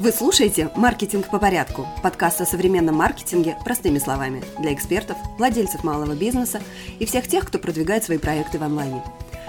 Вы слушаете «Маркетинг по порядку» – подкаст о современном маркетинге простыми словами для экспертов, владельцев малого бизнеса и всех тех, кто продвигает свои проекты в онлайне.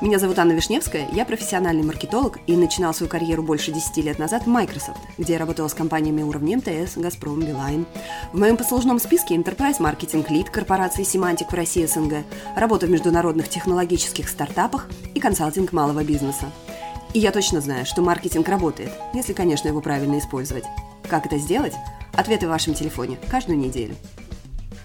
Меня зовут Анна Вишневская, я профессиональный маркетолог и начинал свою карьеру больше 10 лет назад в Microsoft, где я работала с компаниями уровня МТС, Газпром, Билайн. В моем послужном списке Enterprise Marketing Lead корпорации Semantic в России СНГ, работа в международных технологических стартапах и консалтинг малого бизнеса. И я точно знаю, что маркетинг работает, если, конечно, его правильно использовать. Как это сделать? Ответы в вашем телефоне каждую неделю.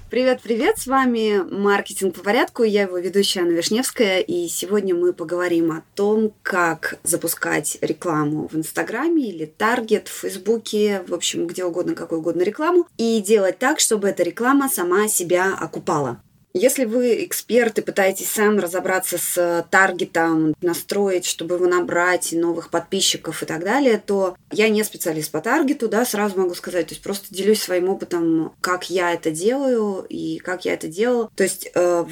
Привет-привет, с вами «Маркетинг по порядку», я его ведущая Анна Вишневская, и сегодня мы поговорим о том, как запускать рекламу в Инстаграме или Таргет, в Фейсбуке, в общем, где угодно, какую угодно рекламу, и делать так, чтобы эта реклама сама себя окупала. Если вы эксперт и пытаетесь сам разобраться с таргетом, настроить, чтобы его набрать, новых подписчиков и так далее, то я не специалист по таргету, да, сразу могу сказать. То есть просто делюсь своим опытом, как я это делаю и как я это делала. То есть э,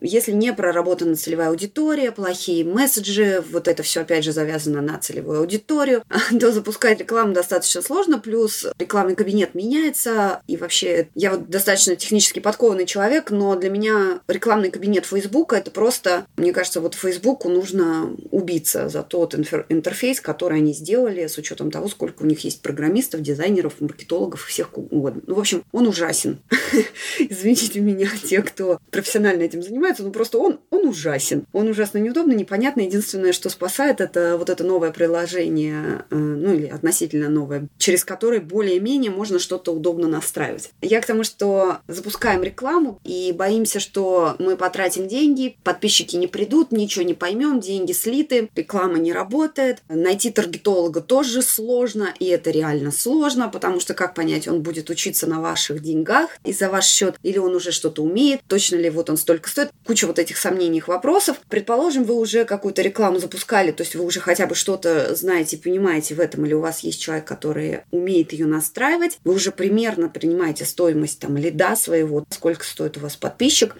если не проработана целевая аудитория, плохие месседжи, вот это все опять же завязано на целевую аудиторию, то запускать рекламу достаточно сложно, плюс рекламный кабинет меняется, и вообще я вот достаточно технически подкованный человек, но для меня рекламный кабинет Фейсбука это просто, мне кажется, вот Фейсбуку нужно убиться за тот интерфейс, который они сделали с учетом того, сколько у них есть программистов, дизайнеров, маркетологов, всех угодно. Ну, в общем, он ужасен. Извините меня, те, кто профессионально этим занимается, занимается, ну просто он, он ужасен. Он ужасно неудобно, непонятно. Единственное, что спасает, это вот это новое приложение, э, ну или относительно новое, через которое более-менее можно что-то удобно настраивать. Я к тому, что запускаем рекламу и боимся, что мы потратим деньги, подписчики не придут, ничего не поймем, деньги слиты, реклама не работает, найти таргетолога тоже сложно, и это реально сложно, потому что как понять, он будет учиться на ваших деньгах и за ваш счет, или он уже что-то умеет, точно ли вот он столько стоит куча вот этих сомнений, вопросов. Предположим, вы уже какую-то рекламу запускали, то есть вы уже хотя бы что-то знаете, понимаете в этом, или у вас есть человек, который умеет ее настраивать, вы уже примерно принимаете стоимость там лида своего, сколько стоит у вас подписчик,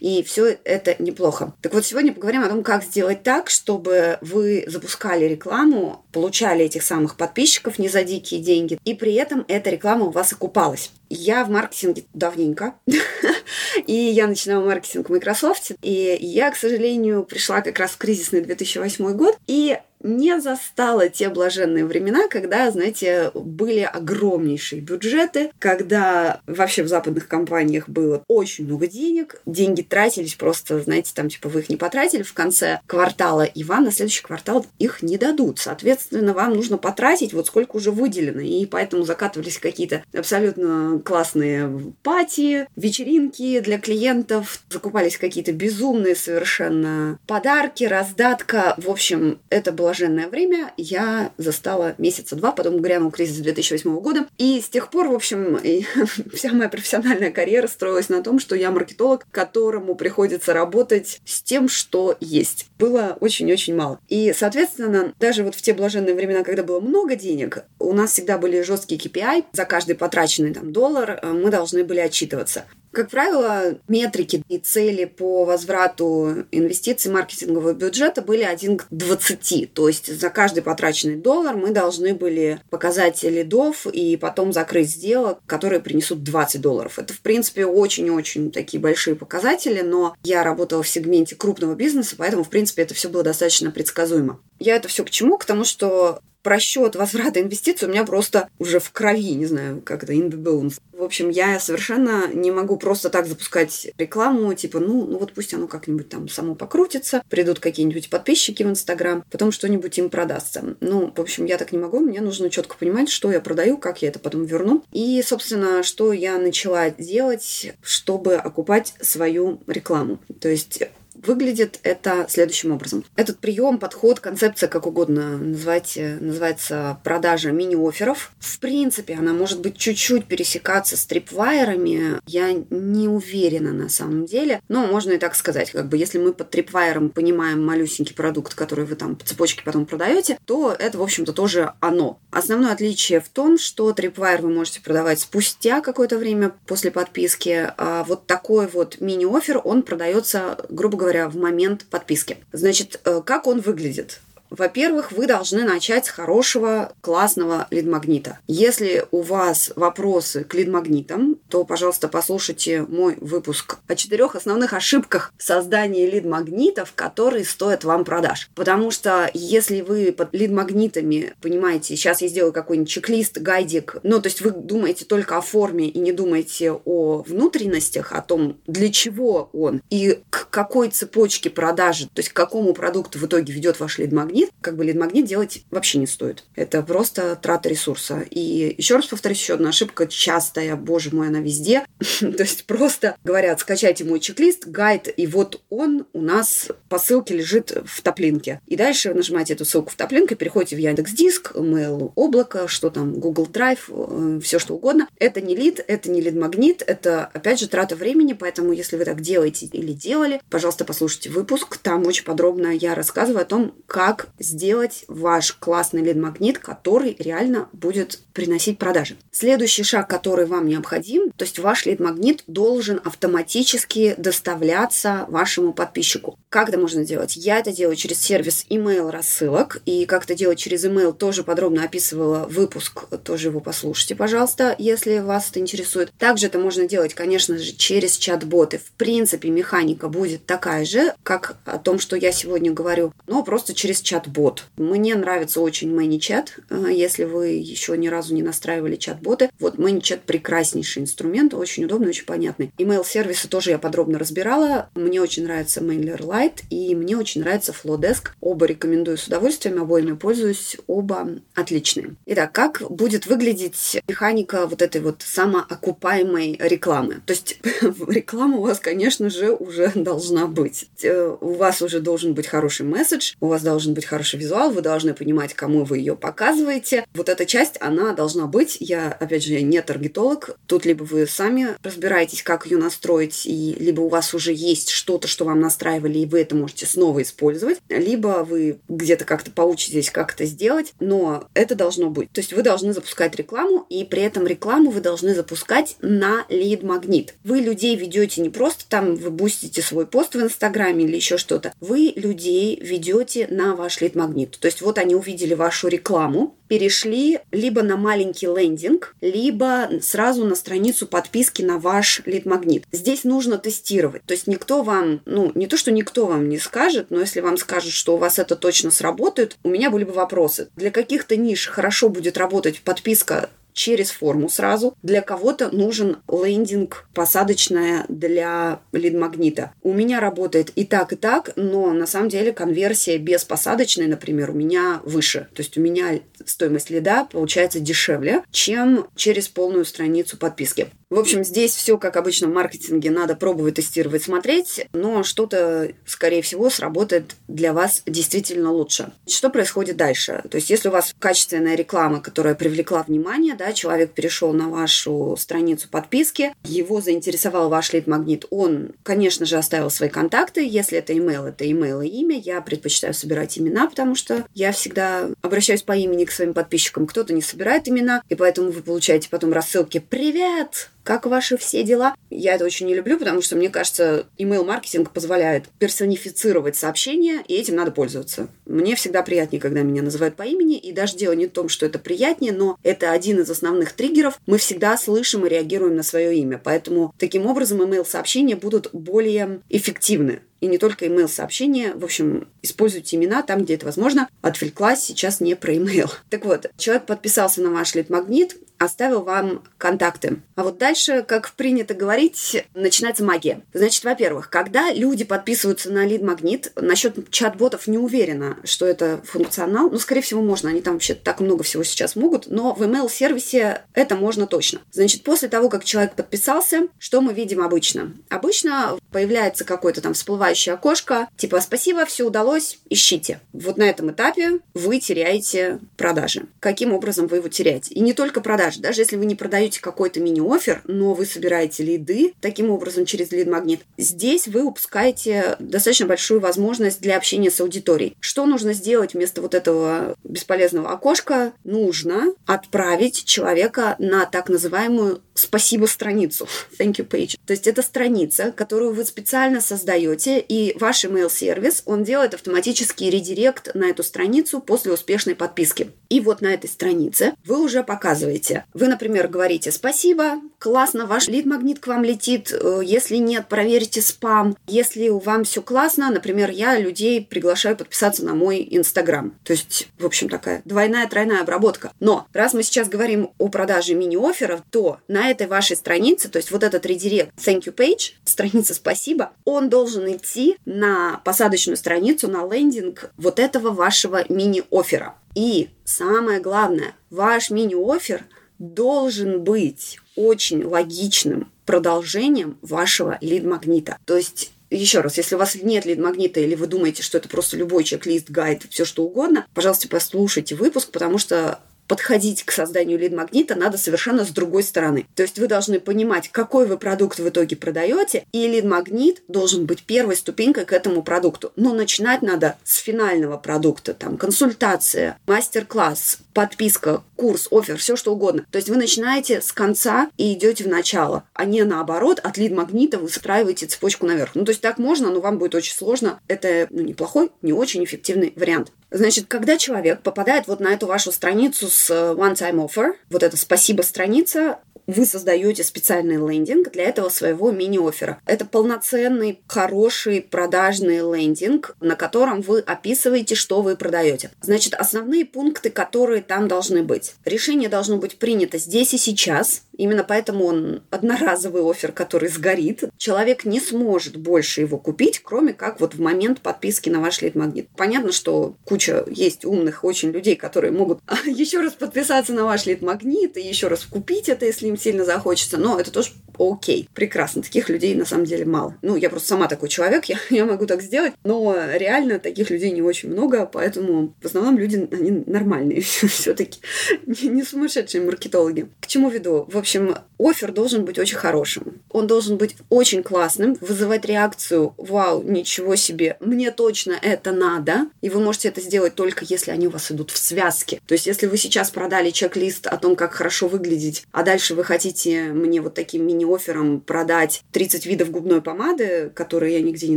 и все это неплохо. Так вот, сегодня поговорим о том, как сделать так, чтобы вы запускали рекламу, получали этих самых подписчиков не за дикие деньги, и при этом эта реклама у вас окупалась. Я в маркетинге давненько, и я начинала маркетинг в Microsoft, и я, к сожалению, пришла как раз в кризисный 2008 год, и не застала те блаженные времена, когда, знаете, были огромнейшие бюджеты, когда вообще в западных компаниях было очень много денег, деньги тратились просто, знаете, там типа вы их не потратили в конце квартала, и вам на следующий квартал их не дадут. Соответственно, вам нужно потратить вот сколько уже выделено, и поэтому закатывались какие-то абсолютно классные пати, вечеринки для клиентов, закупались какие-то безумные совершенно подарки, раздатка. В общем, это было блаженное время я застала месяца два, потом грянул кризис 2008 года. И с тех пор, в общем, вся моя профессиональная карьера строилась на том, что я маркетолог, которому приходится работать с тем, что есть. Было очень-очень мало. И, соответственно, даже вот в те блаженные времена, когда было много денег, у нас всегда были жесткие KPI. За каждый потраченный там доллар э, мы должны были отчитываться. Как правило, метрики и цели по возврату инвестиций маркетингового бюджета были 1 к 20. То есть за каждый потраченный доллар мы должны были показать лидов и потом закрыть сделок, которые принесут 20 долларов. Это, в принципе, очень-очень такие большие показатели, но я работала в сегменте крупного бизнеса, поэтому, в принципе, это все было достаточно предсказуемо. Я это все к чему? К тому, что просчет возврата инвестиций у меня просто уже в крови, не знаю, как это, in the bones. В общем, я совершенно не могу просто так запускать рекламу, типа, ну, ну вот пусть оно как-нибудь там само покрутится, придут какие-нибудь подписчики в Инстаграм, потом что-нибудь им продастся. Ну, в общем, я так не могу, мне нужно четко понимать, что я продаю, как я это потом верну. И, собственно, что я начала делать, чтобы окупать свою рекламу. То есть Выглядит это следующим образом. Этот прием, подход, концепция, как угодно назвать, называется продажа мини-офферов. В принципе, она может быть чуть-чуть пересекаться с трипвайерами. Я не уверена на самом деле. Но можно и так сказать. Как бы если мы под трипвайером понимаем малюсенький продукт, который вы там по цепочке потом продаете, то это, в общем-то, тоже оно. Основное отличие в том, что трипвайер вы можете продавать спустя какое-то время после подписки, а вот такой вот мини-оффер, он продается, грубо говоря, в момент подписки. Значит, э, как он выглядит? Во-первых, вы должны начать с хорошего, классного лид-магнита. Если у вас вопросы к лид-магнитам, то, пожалуйста, послушайте мой выпуск о четырех основных ошибках создания лид-магнитов, которые стоят вам продаж. Потому что если вы под лид-магнитами понимаете, сейчас я сделаю какой-нибудь чек-лист, гайдик, ну, то есть вы думаете только о форме и не думаете о внутренностях, о том, для чего он и к какой цепочке продажи, то есть к какому продукту в итоге ведет ваш лид-магнит, как бы лид-магнит делать вообще не стоит. Это просто трата ресурса. И еще раз повторюсь, еще одна ошибка частая, боже мой, она везде. То есть просто говорят, скачайте мой чек-лист, гайд, и вот он у нас по ссылке лежит в топлинке. И дальше вы нажимаете эту ссылку в топлинке, переходите в Яндекс Диск, Mail, облако, что там, Google Drive, э, все что угодно. Это не лид, это не лид-магнит, это, опять же, трата времени, поэтому если вы так делаете или делали, пожалуйста, послушайте выпуск, там очень подробно я рассказываю о том, как сделать ваш классный лид-магнит, который реально будет приносить продажи. Следующий шаг, который вам необходим, то есть ваш лид-магнит должен автоматически доставляться вашему подписчику. Как это можно сделать? Я это делаю через сервис email рассылок, и как это делать через email тоже подробно описывала выпуск, тоже его послушайте, пожалуйста, если вас это интересует. Также это можно делать, конечно же, через чат-боты. В принципе, механика будет такая же, как о том, что я сегодня говорю, но просто через чат-бот. Мне нравится очень ManyChat, э, если вы еще ни разу не настраивали чат-боты. Вот ManyChat прекраснейший инструмент, очень удобный, очень понятный. Email-сервисы тоже я подробно разбирала. Мне очень нравится MailerLite и мне очень нравится Flowdesk. Оба рекомендую с удовольствием, обоими пользуюсь, оба отличные. Итак, как будет выглядеть механика вот этой вот самоокупаемой рекламы? То есть реклама у вас, конечно же, уже должна быть. Э, у вас уже должен быть хороший месседж, у вас должен быть хороший визуал, вы должны понимать, кому вы ее показываете. Вот эта часть, она должна быть. Я, опять же, не таргетолог. Тут либо вы сами разбираетесь, как ее настроить, и либо у вас уже есть что-то, что вам настраивали, и вы это можете снова использовать, либо вы где-то как-то поучитесь, как это сделать, но это должно быть. То есть вы должны запускать рекламу, и при этом рекламу вы должны запускать на лид-магнит. Вы людей ведете не просто там, вы бустите свой пост в Инстаграме или еще что-то. Вы людей ведете на ваш лид-магнит. То есть вот они увидели вашу рекламу, перешли либо на маленький лендинг, либо сразу на страницу подписки на ваш лид-магнит. Здесь нужно тестировать. То есть никто вам, ну, не то, что никто вам не скажет, но если вам скажут, что у вас это точно сработает, у меня были бы вопросы. Для каких-то ниш хорошо будет работать подписка через форму сразу. Для кого-то нужен лендинг посадочная для лид-магнита. У меня работает и так, и так, но на самом деле конверсия без посадочной, например, у меня выше. То есть у меня стоимость лида получается дешевле, чем через полную страницу подписки. В общем, здесь все, как обычно в маркетинге, надо пробовать, тестировать, смотреть, но что-то, скорее всего, сработает для вас действительно лучше. Что происходит дальше? То есть, если у вас качественная реклама, которая привлекла внимание, да, человек перешел на вашу страницу подписки, его заинтересовал ваш лид-магнит, он, конечно же, оставил свои контакты. Если это email, это email и имя. Я предпочитаю собирать имена, потому что я всегда обращаюсь по имени к своим подписчикам. Кто-то не собирает имена, и поэтому вы получаете потом рассылки «Привет! Как ваши все дела. Я это очень не люблю, потому что, мне кажется, email-маркетинг позволяет персонифицировать сообщения, и этим надо пользоваться. Мне всегда приятнее, когда меня называют по имени, и даже дело не в том, что это приятнее, но это один из основных триггеров. Мы всегда слышим и реагируем на свое имя, поэтому таким образом email-сообщения будут более эффективны и не только email-сообщения. В общем, используйте имена там, где это возможно. Отвлеклась сейчас не про email. Так вот, человек подписался на ваш лид-магнит, оставил вам контакты. А вот дальше, как принято говорить, начинается магия. Значит, во-первых, когда люди подписываются на лид-магнит, насчет чат-ботов не уверена, что это функционал. Ну, скорее всего, можно. Они там вообще так много всего сейчас могут. Но в email-сервисе это можно точно. Значит, после того, как человек подписался, что мы видим обычно? Обычно появляется какое-то там всплывающее окошко, типа «Спасибо, все удалось, ищите». Вот на этом этапе вы теряете продажи. Каким образом вы его теряете? И не только продажи, продаж. Даже если вы не продаете какой-то мини-офер, но вы собираете лиды таким образом через лид-магнит, здесь вы упускаете достаточно большую возможность для общения с аудиторией. Что нужно сделать вместо вот этого бесполезного окошка? Нужно отправить человека на так называемую спасибо страницу, thank you page. То есть это страница, которую вы специально создаете, и ваш email сервис, он делает автоматический редирект на эту страницу после успешной подписки. И вот на этой странице вы уже показываете. Вы, например, говорите спасибо, классно, ваш лид-магнит к вам летит. Э, если нет, проверьте спам. Если вам все классно, например, я людей приглашаю подписаться на мой Инстаграм. То есть, в общем, такая двойная, тройная обработка. Но раз мы сейчас говорим о продаже мини-офферов, то на этой вашей странице, то есть вот этот редирект thank you page, страница спасибо, он должен идти на посадочную страницу, на лендинг вот этого вашего мини-оффера. И самое главное, ваш мини-оффер должен быть очень логичным продолжением вашего лид-магнита. То есть еще раз, если у вас нет лид-магнита или вы думаете, что это просто любой чек-лист, гайд, все что угодно, пожалуйста, послушайте выпуск, потому что подходить к созданию лид-магнита надо совершенно с другой стороны. То есть вы должны понимать, какой вы продукт в итоге продаете, и лид-магнит должен быть первой ступенькой к этому продукту. Но начинать надо с финального продукта, там, консультация, мастер-класс, подписка, курс, офер, все что угодно. То есть вы начинаете с конца и идете в начало, а не наоборот, от лид-магнита вы устраиваете цепочку наверх. Ну, то есть так можно, но вам будет очень сложно. Это ну, неплохой, не очень эффективный вариант. Значит, когда человек попадает вот на эту вашу страницу с э, one-time offer, вот эта спасибо страница, вы создаете специальный лендинг для этого своего мини-оффера. Это полноценный, хороший продажный лендинг, на котором вы описываете, что вы продаете. Значит, основные пункты, которые там должны быть. Решение должно быть принято здесь и сейчас. Именно поэтому он одноразовый офер, который сгорит. Человек не сможет больше его купить, кроме как вот в момент подписки на ваш лид-магнит. Понятно, что куча есть умных очень людей, которые могут еще раз подписаться на ваш лид-магнит и еще раз купить это, если им сильно захочется, но это тоже окей, прекрасно. Таких людей на самом деле мало. Ну, я просто сама такой человек, я, я могу так сделать, но реально таких людей не очень много, поэтому в основном люди, они нормальные все-таки, не, не сумасшедшие маркетологи. К чему веду? В общем, офер должен быть очень хорошим. Он должен быть очень классным, вызывать реакцию «Вау, ничего себе, мне точно это надо». И вы можете это сделать только если они у вас идут в связке. То есть, если вы сейчас продали чек-лист о том, как хорошо выглядеть, а дальше вы хотите мне вот таким мини-оффером продать 30 видов губной помады, которые я нигде не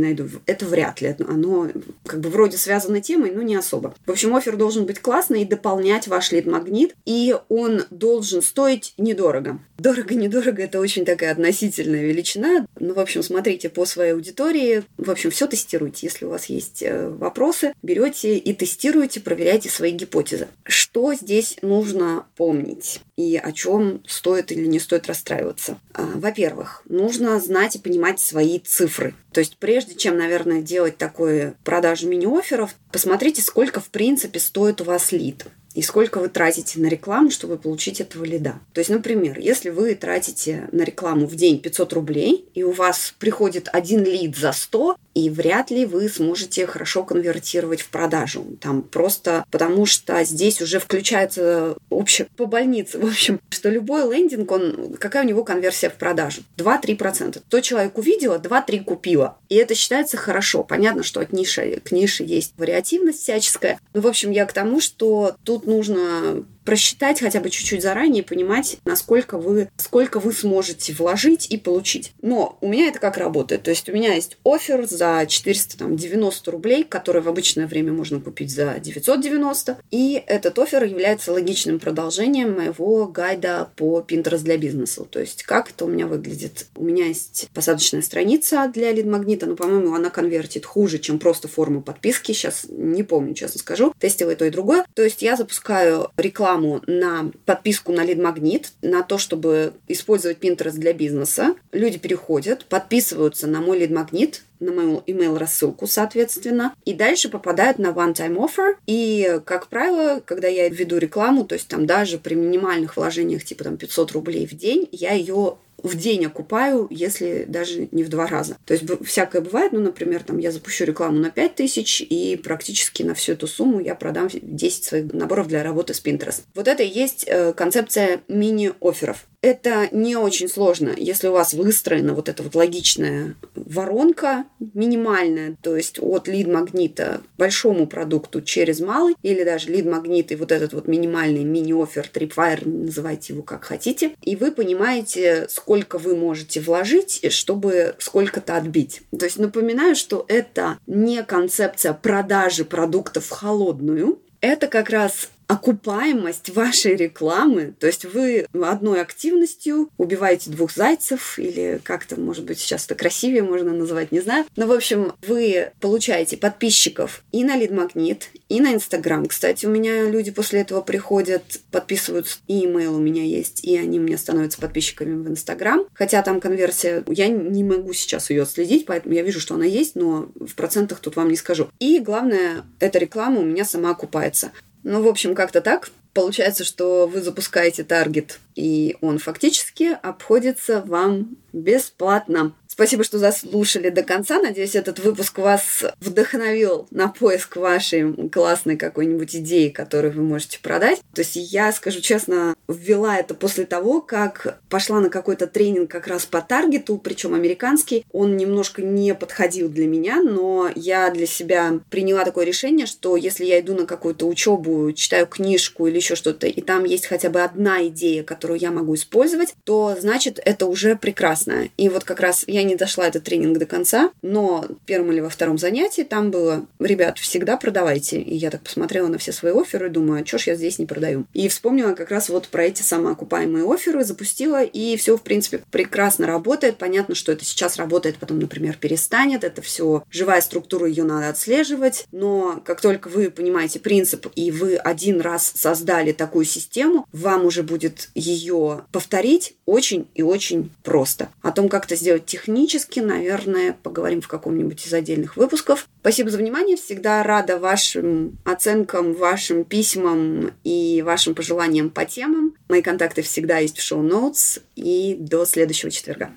найду, это вряд ли. Оно как бы вроде связано темой, но не особо. В общем, офер должен быть классный и дополнять ваш лид-магнит, и он должен стоить недорого. Дорого-недорого – это очень такая относительная величина. Ну, в общем, смотрите по своей аудитории. В общем, все тестируйте. Если у вас есть э, вопросы, берете и тестируете, проверяйте свои гипотезы. Что здесь нужно помнить? И о чем стоит или не стоит расстраиваться? А, во-первых, нужно знать и понимать свои цифры. То есть прежде чем, наверное, делать такое продажу мини-офферов, посмотрите, сколько в принципе стоит у вас лид и сколько вы тратите на рекламу, чтобы получить этого лида. То есть, например, если вы тратите на рекламу в день 500 рублей, и у вас приходит один лид за 100, и вряд ли вы сможете хорошо конвертировать в продажу. Там просто потому что здесь уже включается общее по больнице. В общем, что любой лендинг, он, какая у него конверсия в продажу? 2-3%. То человек увидела, 2-3 купила. И это считается хорошо. Понятно, что от ниши к нише есть вариативность всяческая. Но, в общем, я к тому, что тут нужно просчитать хотя бы чуть-чуть заранее, понимать, насколько вы, сколько вы сможете вложить и получить. Но у меня это как работает. То есть у меня есть офер за 490 рублей, который в обычное время можно купить за 990. И этот офер является логичным продолжением моего гайда по Pinterest для бизнеса. То есть как это у меня выглядит? У меня есть посадочная страница для лид-магнита, но, по-моему, она конвертит хуже, чем просто форма подписки. Сейчас не помню, честно скажу. Тестила и то, и другое. То есть я запускаю рекламу рекламу на подписку на лид-магнит, на то, чтобы использовать Pinterest для бизнеса. Люди переходят, подписываются на мой лид-магнит, на мою email рассылку, соответственно, и дальше попадают на one-time offer. И, как правило, когда я веду рекламу, то есть там даже при минимальных вложениях, типа там 500 рублей в день, я ее в день окупаю, если даже не в два раза. То есть всякое бывает, ну, например, там я запущу рекламу на 5 тысяч, и практически на всю эту сумму я продам 10 своих наборов для работы с Pinterest. Вот это и есть э, концепция мини-офферов. Это не очень сложно, если у вас выстроена вот эта вот логичная воронка минимальная, то есть от лид-магнита большому продукту через малый, или даже лид-магнит и вот этот вот минимальный мини-оффер, трипвайр, называйте его как хотите, и вы понимаете, сколько вы можете вложить, чтобы сколько-то отбить. То есть напоминаю, что это не концепция продажи продуктов в холодную, это как раз окупаемость вашей рекламы. То есть вы одной активностью убиваете двух зайцев, или как-то, может быть, сейчас это красивее можно назвать, не знаю. Но, в общем, вы получаете подписчиков и на лид-магнит, и на Инстаграм. Кстати, у меня люди после этого приходят, подписываются, и имейл у меня есть, и они мне становятся подписчиками в Инстаграм. Хотя там конверсия, я не могу сейчас ее отследить, поэтому я вижу, что она есть, но в процентах тут вам не скажу. И главное, эта реклама у меня сама окупается. Ну, в общем, как-то так. Получается, что вы запускаете таргет, и он фактически обходится вам бесплатно. Спасибо, что заслушали до конца. Надеюсь, этот выпуск вас вдохновил на поиск вашей классной какой-нибудь идеи, которую вы можете продать. То есть я, скажу честно, ввела это после того, как пошла на какой-то тренинг как раз по таргету, причем американский. Он немножко не подходил для меня, но я для себя приняла такое решение, что если я иду на какую-то учебу, читаю книжку или еще что-то, и там есть хотя бы одна идея, которую я могу использовать, то значит это уже прекрасно. И вот как раз я не дошла этот тренинг до конца, но в первом или во втором занятии там было, ребят, всегда продавайте. И я так посмотрела на все свои оферы, думаю, а что ж я здесь не продаю. И вспомнила как раз вот про эти самоокупаемые оферы, запустила, и все, в принципе, прекрасно работает. Понятно, что это сейчас работает, потом, например, перестанет. Это все живая структура, ее надо отслеживать. Но как только вы понимаете принцип, и вы один раз создали такую систему, вам уже будет ее повторить очень и очень просто. О том, как это сделать технически, наверное, поговорим в каком-нибудь из отдельных выпусков. Спасибо за внимание. Всегда рада вашим оценкам, вашим письмам и вашим пожеланиям по темам. Мои контакты всегда есть в шоу-ноутс. И до следующего четверга.